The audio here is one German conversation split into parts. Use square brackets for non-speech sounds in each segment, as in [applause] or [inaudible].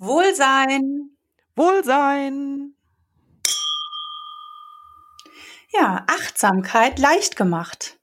Wohlsein. Wohlsein. Ja, Achtsamkeit leicht gemacht.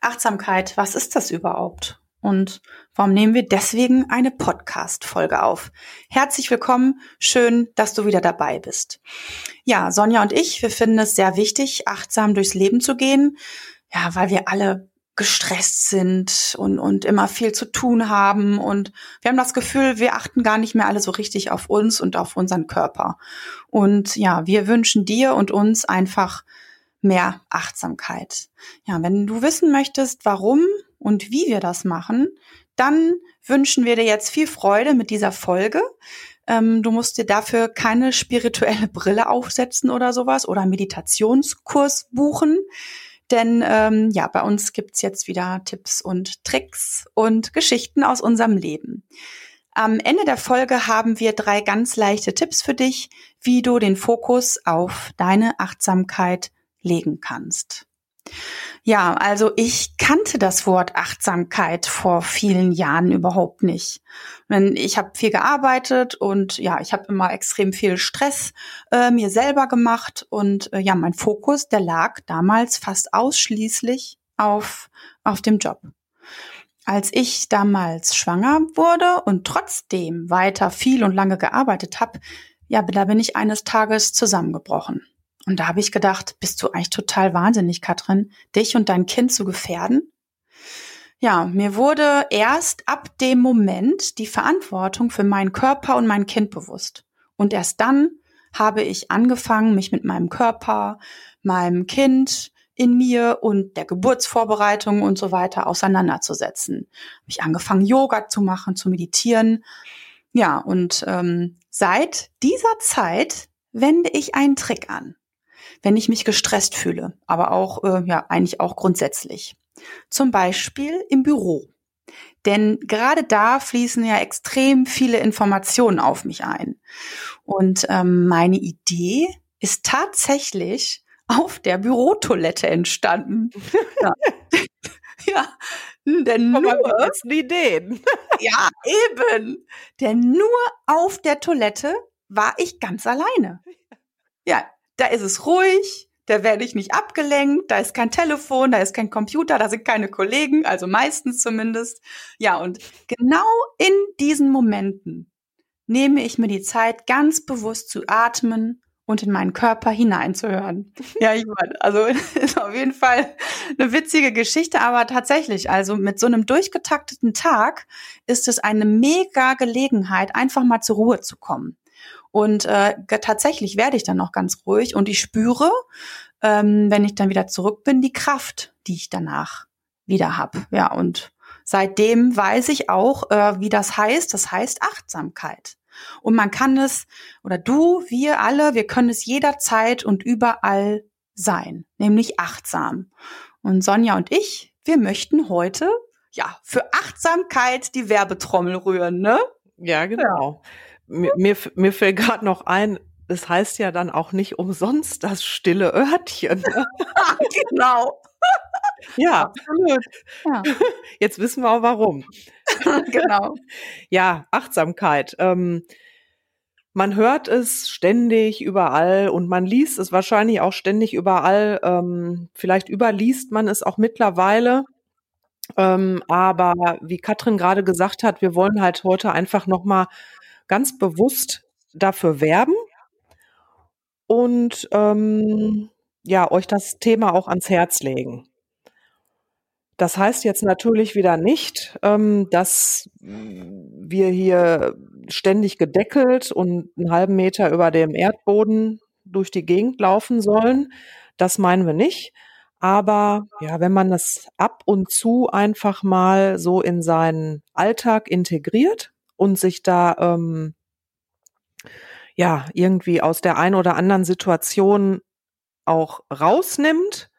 Achtsamkeit, was ist das überhaupt? Und warum nehmen wir deswegen eine Podcast-Folge auf? Herzlich willkommen. Schön, dass du wieder dabei bist. Ja, Sonja und ich, wir finden es sehr wichtig, achtsam durchs Leben zu gehen. Ja, weil wir alle gestresst sind und, und immer viel zu tun haben. Und wir haben das Gefühl, wir achten gar nicht mehr alle so richtig auf uns und auf unseren Körper. Und ja, wir wünschen dir und uns einfach mehr Achtsamkeit. Ja, wenn du wissen möchtest, warum und wie wir das machen, dann wünschen wir dir jetzt viel Freude mit dieser Folge. Ähm, du musst dir dafür keine spirituelle Brille aufsetzen oder sowas oder Meditationskurs buchen. Denn ähm, ja, bei uns gibt's jetzt wieder Tipps und Tricks und Geschichten aus unserem Leben. Am Ende der Folge haben wir drei ganz leichte Tipps für dich, wie du den Fokus auf deine Achtsamkeit legen kannst. Ja, also ich kannte das Wort Achtsamkeit vor vielen Jahren überhaupt nicht. Ich habe viel gearbeitet und ja, ich habe immer extrem viel Stress äh, mir selber gemacht und äh, ja, mein Fokus, der lag damals fast ausschließlich auf auf dem Job. Als ich damals schwanger wurde und trotzdem weiter viel und lange gearbeitet habe, ja, da bin ich eines Tages zusammengebrochen. Und da habe ich gedacht, bist du eigentlich total wahnsinnig, Katrin, dich und dein Kind zu gefährden? Ja, mir wurde erst ab dem Moment die Verantwortung für meinen Körper und mein Kind bewusst. Und erst dann habe ich angefangen, mich mit meinem Körper, meinem Kind in mir und der Geburtsvorbereitung und so weiter auseinanderzusetzen. Habe ich angefangen, Yoga zu machen, zu meditieren. Ja, und ähm, seit dieser Zeit wende ich einen Trick an wenn ich mich gestresst fühle, aber auch, äh, ja, eigentlich auch grundsätzlich. Zum Beispiel im Büro. Denn gerade da fließen ja extrem viele Informationen auf mich ein. Und ähm, meine Idee ist tatsächlich auf der Bürotoilette entstanden. [laughs] ja. [laughs] ja, denn nur Ideen. [laughs] ja, eben. Denn nur auf der Toilette war ich ganz alleine. Ja, da ist es ruhig, da werde ich nicht abgelenkt, da ist kein Telefon, da ist kein Computer, da sind keine Kollegen, also meistens zumindest. Ja, und genau in diesen Momenten nehme ich mir die Zeit, ganz bewusst zu atmen und in meinen Körper hineinzuhören. [laughs] Ja, ich meine, also [laughs] ist auf jeden Fall eine witzige Geschichte, aber tatsächlich, also mit so einem durchgetakteten Tag ist es eine mega Gelegenheit, einfach mal zur Ruhe zu kommen. Und äh, tatsächlich werde ich dann noch ganz ruhig und ich spüre, ähm, wenn ich dann wieder zurück bin, die Kraft, die ich danach wieder habe. Ja, und seitdem weiß ich auch, äh, wie das heißt. Das heißt Achtsamkeit. Und man kann es, oder du, wir alle, wir können es jederzeit und überall sein, nämlich achtsam. Und Sonja und ich, wir möchten heute ja für Achtsamkeit die Werbetrommel rühren, ne? Ja, genau. Ja mir, mir, mir fällt gerade noch ein, es heißt ja dann auch nicht umsonst das stille Örtchen. [laughs] genau. Ja, absolut. Ja. [laughs] Jetzt wissen wir auch warum. [laughs] genau. Ja, Achtsamkeit. Ähm, man hört es ständig überall und man liest es wahrscheinlich auch ständig überall. Ähm, vielleicht überliest man es auch mittlerweile. Ähm, aber wie Katrin gerade gesagt hat, wir wollen halt heute einfach nochmal ganz bewusst dafür werben und ähm, ja, euch das Thema auch ans Herz legen. Das heißt jetzt natürlich wieder nicht, ähm, dass wir hier ständig gedeckelt und einen halben Meter über dem Erdboden durch die Gegend laufen sollen. Das meinen wir nicht. Aber ja, wenn man das ab und zu einfach mal so in seinen Alltag integriert, und sich da ähm, ja irgendwie aus der einen oder anderen Situation auch rausnimmt,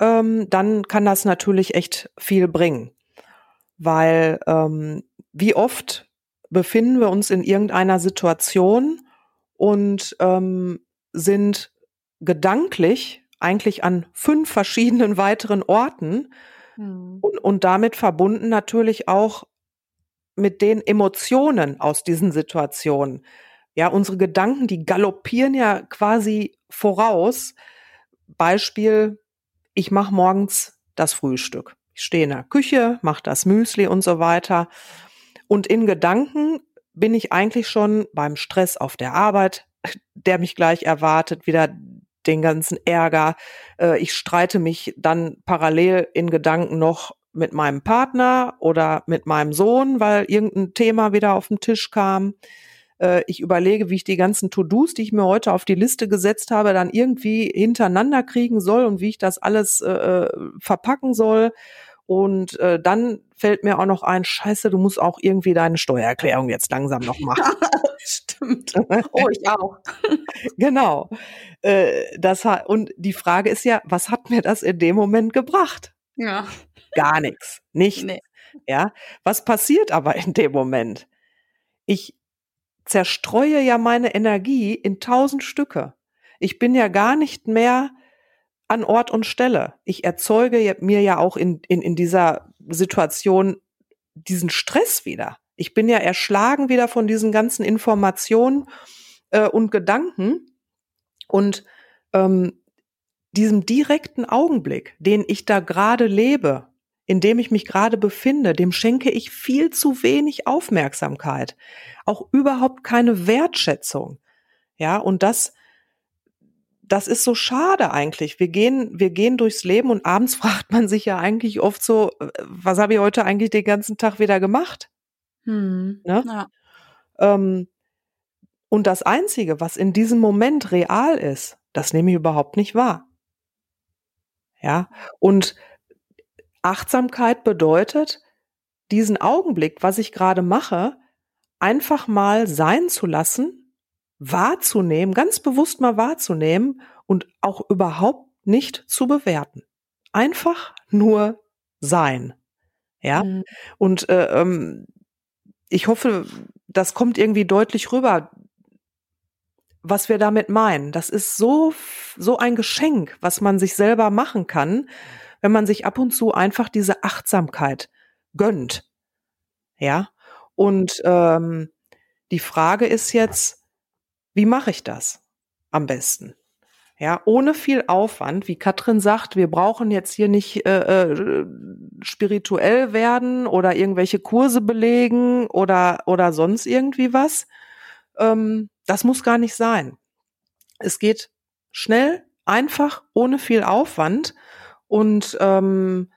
ähm, dann kann das natürlich echt viel bringen. Weil ähm, wie oft befinden wir uns in irgendeiner Situation und ähm, sind gedanklich eigentlich an fünf verschiedenen weiteren Orten hm. und, und damit verbunden natürlich auch mit den Emotionen aus diesen Situationen. Ja, unsere Gedanken, die galoppieren ja quasi voraus. Beispiel, ich mache morgens das Frühstück. Ich stehe in der Küche, mache das Müsli und so weiter. Und in Gedanken bin ich eigentlich schon beim Stress auf der Arbeit, [laughs] der mich gleich erwartet, wieder den ganzen Ärger. Äh, ich streite mich dann parallel in Gedanken noch mit meinem Partner oder mit meinem Sohn, weil irgendein Thema wieder auf den Tisch kam. Äh, ich überlege, wie ich die ganzen To-Dos, die ich mir heute auf die Liste gesetzt habe, dann irgendwie hintereinander kriegen soll und wie ich das alles äh, äh verpacken soll. Und äh, dann fällt mir auch noch ein, scheiße, du musst auch irgendwie deine Steuererklärung jetzt langsam noch machen. [laughs] Stimmt. Oh, ich auch. [laughs] genau. Äh, das und die Frage ist ja, was hat mir das in dem Moment gebracht? Ja. Gar nichts. Nicht. Nee. Ja. Was passiert aber in dem Moment? Ich zerstreue ja meine Energie in tausend Stücke. Ich bin ja gar nicht mehr an Ort und Stelle. Ich erzeuge mir ja auch in, in, in dieser Situation diesen Stress wieder. Ich bin ja erschlagen wieder von diesen ganzen Informationen äh, und Gedanken und ähm, diesem direkten Augenblick, den ich da gerade lebe, in dem ich mich gerade befinde, dem schenke ich viel zu wenig Aufmerksamkeit, auch überhaupt keine Wertschätzung. Ja, und das das ist so schade eigentlich. Wir gehen, wir gehen durchs Leben und abends [laughs] fragt man sich ja eigentlich oft so, äh, was habe ich heute eigentlich den ganzen Tag wieder gemacht? Hm, ne? ja. ähm, und das Einzige, was in diesem Moment real ist, das nehme ich überhaupt nicht wahr. Ja, und Achtsamkeit bedeutet, diesen Augenblick, was ich gerade mache, einfach mal sein zu lassen wahrzunehmen, ganz bewusst mal wahrzunehmen und auch überhaupt nicht zu bewerten. Einfach nur sein. Ja. Mhm. Und äh, ähm, ich hoffe, das kommt irgendwie deutlich rüber, was wir damit meinen. Das ist so, so ein Geschenk, was man sich selber machen kann, wenn man sich ab und zu einfach diese Achtsamkeit gönnt. Ja. Und ähm, die Frage ist jetzt, wie mache ich das am besten? Ja, ohne viel Aufwand, wie Katrin sagt, wir brauchen jetzt hier nicht äh, äh, spirituell werden oder irgendwelche Kurse belegen oder oder sonst irgendwie was. Ähm, das muss gar nicht sein. Es geht schnell, einfach, ohne viel Aufwand und ähm,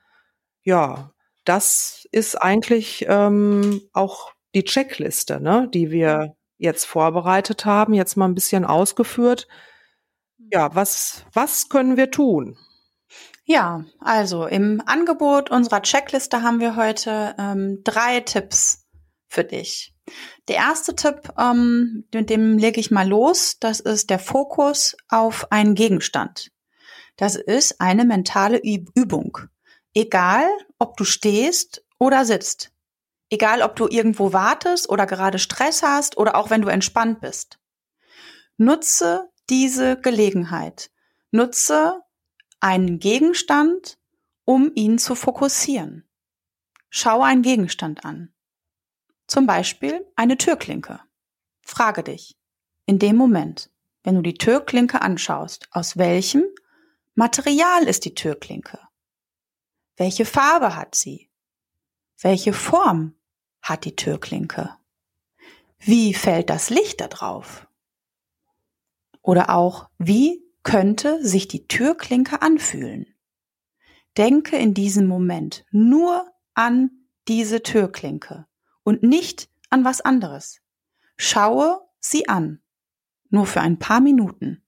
ja, das ist eigentlich ähm, auch die Checkliste, ne, die wir jetzt vorbereitet haben, jetzt mal ein bisschen ausgeführt. Ja, was, was können wir tun? Ja, also im Angebot unserer Checkliste haben wir heute ähm, drei Tipps für dich. Der erste Tipp, ähm, mit dem lege ich mal los, das ist der Fokus auf einen Gegenstand. Das ist eine mentale Übung. Egal, ob du stehst oder sitzt. Egal, ob du irgendwo wartest oder gerade Stress hast oder auch wenn du entspannt bist. Nutze diese Gelegenheit. Nutze einen Gegenstand, um ihn zu fokussieren. Schau einen Gegenstand an. Zum Beispiel eine Türklinke. Frage dich, in dem Moment, wenn du die Türklinke anschaust, aus welchem Material ist die Türklinke? Welche Farbe hat sie? Welche Form hat die Türklinke? Wie fällt das Licht da drauf? Oder auch, wie könnte sich die Türklinke anfühlen? Denke in diesem Moment nur an diese Türklinke und nicht an was anderes. Schaue sie an, nur für ein paar Minuten,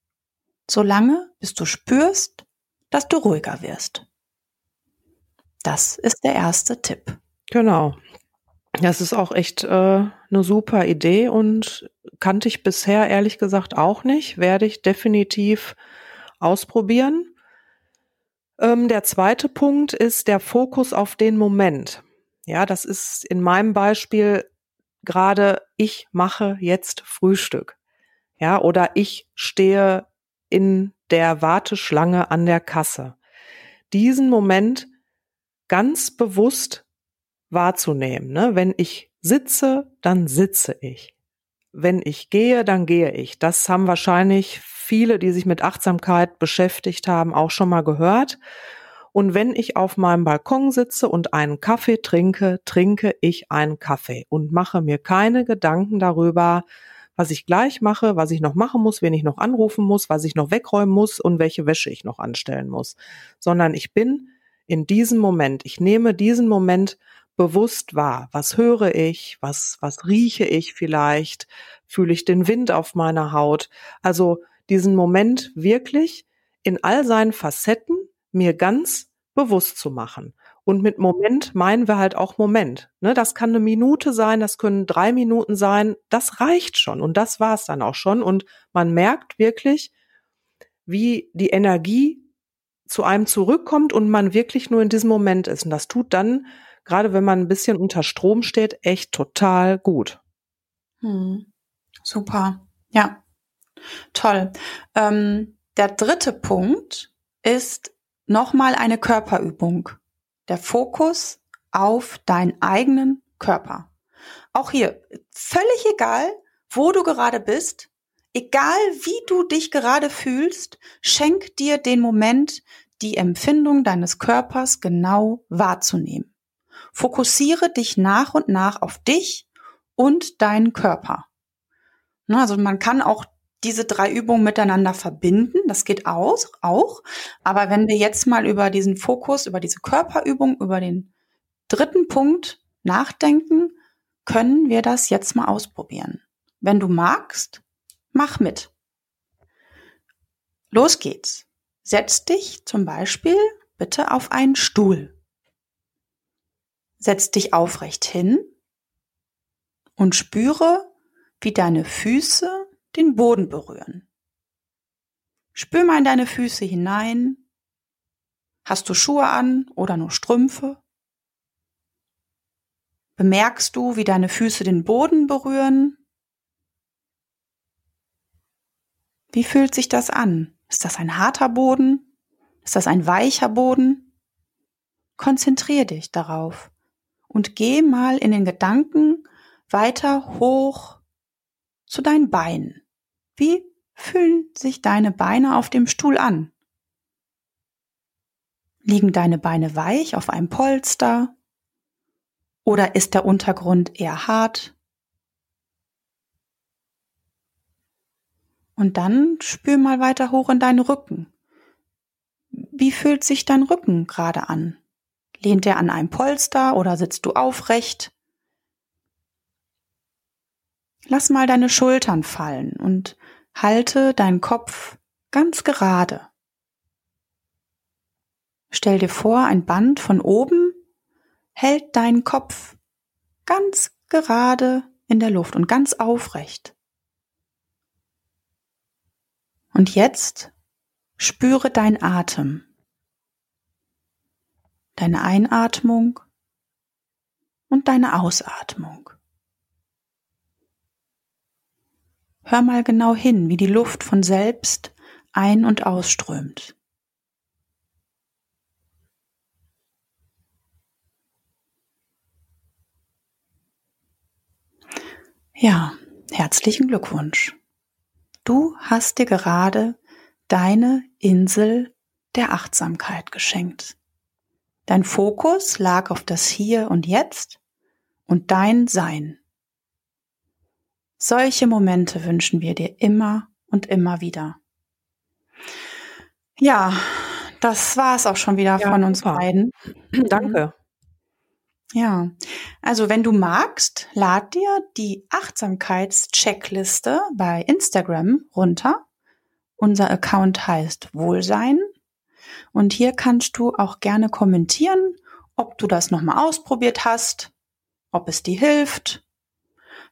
solange bis du spürst, dass du ruhiger wirst. Das ist der erste Tipp. Genau. Das ist auch echt äh, eine super Idee und kannte ich bisher ehrlich gesagt auch nicht. Werde ich definitiv ausprobieren. Ähm, der zweite Punkt ist der Fokus auf den Moment. Ja, das ist in meinem Beispiel gerade, ich mache jetzt Frühstück. Ja, oder ich stehe in der Warteschlange an der Kasse. Diesen Moment ganz bewusst wahrzunehmen. Ne? Wenn ich sitze, dann sitze ich. Wenn ich gehe, dann gehe ich. Das haben wahrscheinlich viele, die sich mit Achtsamkeit beschäftigt haben, auch schon mal gehört. Und wenn ich auf meinem Balkon sitze und einen Kaffee trinke, trinke ich einen Kaffee und mache mir keine Gedanken darüber, was ich gleich mache, was ich noch machen muss, wen ich noch anrufen muss, was ich noch wegräumen muss und welche Wäsche ich noch anstellen muss, sondern ich bin in diesem Moment, ich nehme diesen Moment bewusst wahr. Was höre ich? Was, was rieche ich vielleicht? Fühle ich den Wind auf meiner Haut? Also diesen Moment wirklich in all seinen Facetten mir ganz bewusst zu machen. Und mit Moment meinen wir halt auch Moment. Ne, das kann eine Minute sein, das können drei Minuten sein. Das reicht schon. Und das war es dann auch schon. Und man merkt wirklich, wie die Energie zu einem zurückkommt und man wirklich nur in diesem Moment ist. Und das tut dann, gerade wenn man ein bisschen unter Strom steht, echt total gut. Hm. Super. Ja. Toll. Ähm, der dritte Punkt ist nochmal eine Körperübung der Fokus auf deinen eigenen Körper. Auch hier, völlig egal, wo du gerade bist, egal wie du dich gerade fühlst, schenk dir den Moment, die Empfindung deines Körpers genau wahrzunehmen. Fokussiere dich nach und nach auf dich und deinen Körper. Also man kann auch diese drei Übungen miteinander verbinden. Das geht aus, auch. Aber wenn wir jetzt mal über diesen Fokus, über diese Körperübung, über den dritten Punkt nachdenken, können wir das jetzt mal ausprobieren. Wenn du magst, mach mit. Los geht's. Setz dich zum Beispiel bitte auf einen Stuhl. Setz dich aufrecht hin und spüre, wie deine Füße den Boden berühren. Spür mal in deine Füße hinein. Hast du Schuhe an oder nur Strümpfe? Bemerkst du, wie deine Füße den Boden berühren? Wie fühlt sich das an? Ist das ein harter Boden? Ist das ein weicher Boden? Konzentrier dich darauf und geh mal in den Gedanken weiter hoch zu deinen Beinen. Wie fühlen sich deine Beine auf dem Stuhl an? Liegen deine Beine weich auf einem Polster? Oder ist der Untergrund eher hart? Und dann spür mal weiter hoch in deinen Rücken. Wie fühlt sich dein Rücken gerade an? Lehnt er an einem Polster oder sitzt du aufrecht? Lass mal deine Schultern fallen und halte deinen Kopf ganz gerade. Stell dir vor, ein Band von oben hält deinen Kopf ganz gerade in der Luft und ganz aufrecht. Und jetzt spüre dein Atem, deine Einatmung und deine Ausatmung. Hör mal genau hin, wie die Luft von selbst ein- und ausströmt. Ja, herzlichen Glückwunsch. Du hast dir gerade deine Insel der Achtsamkeit geschenkt. Dein Fokus lag auf das Hier und Jetzt und dein Sein. Solche Momente wünschen wir dir immer und immer wieder. Ja, das war es auch schon wieder ja, von uns super. beiden. [clears throat] Danke. Ja, also wenn du magst, lad dir die Achtsamkeitscheckliste bei Instagram runter. Unser Account heißt Wohlsein. Und hier kannst du auch gerne kommentieren, ob du das nochmal ausprobiert hast, ob es dir hilft.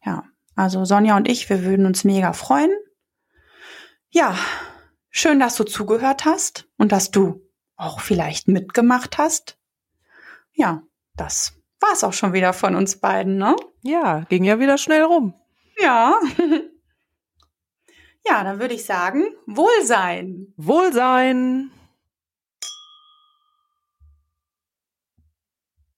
Ja, also Sonja und ich, wir würden uns mega freuen. Ja, schön, dass du zugehört hast und dass du auch vielleicht mitgemacht hast. Ja, das war's auch schon wieder von uns beiden, ne? Ja, ging ja wieder schnell rum. Ja. [laughs] ja, dann würde ich sagen, Wohlsein. Wohlsein.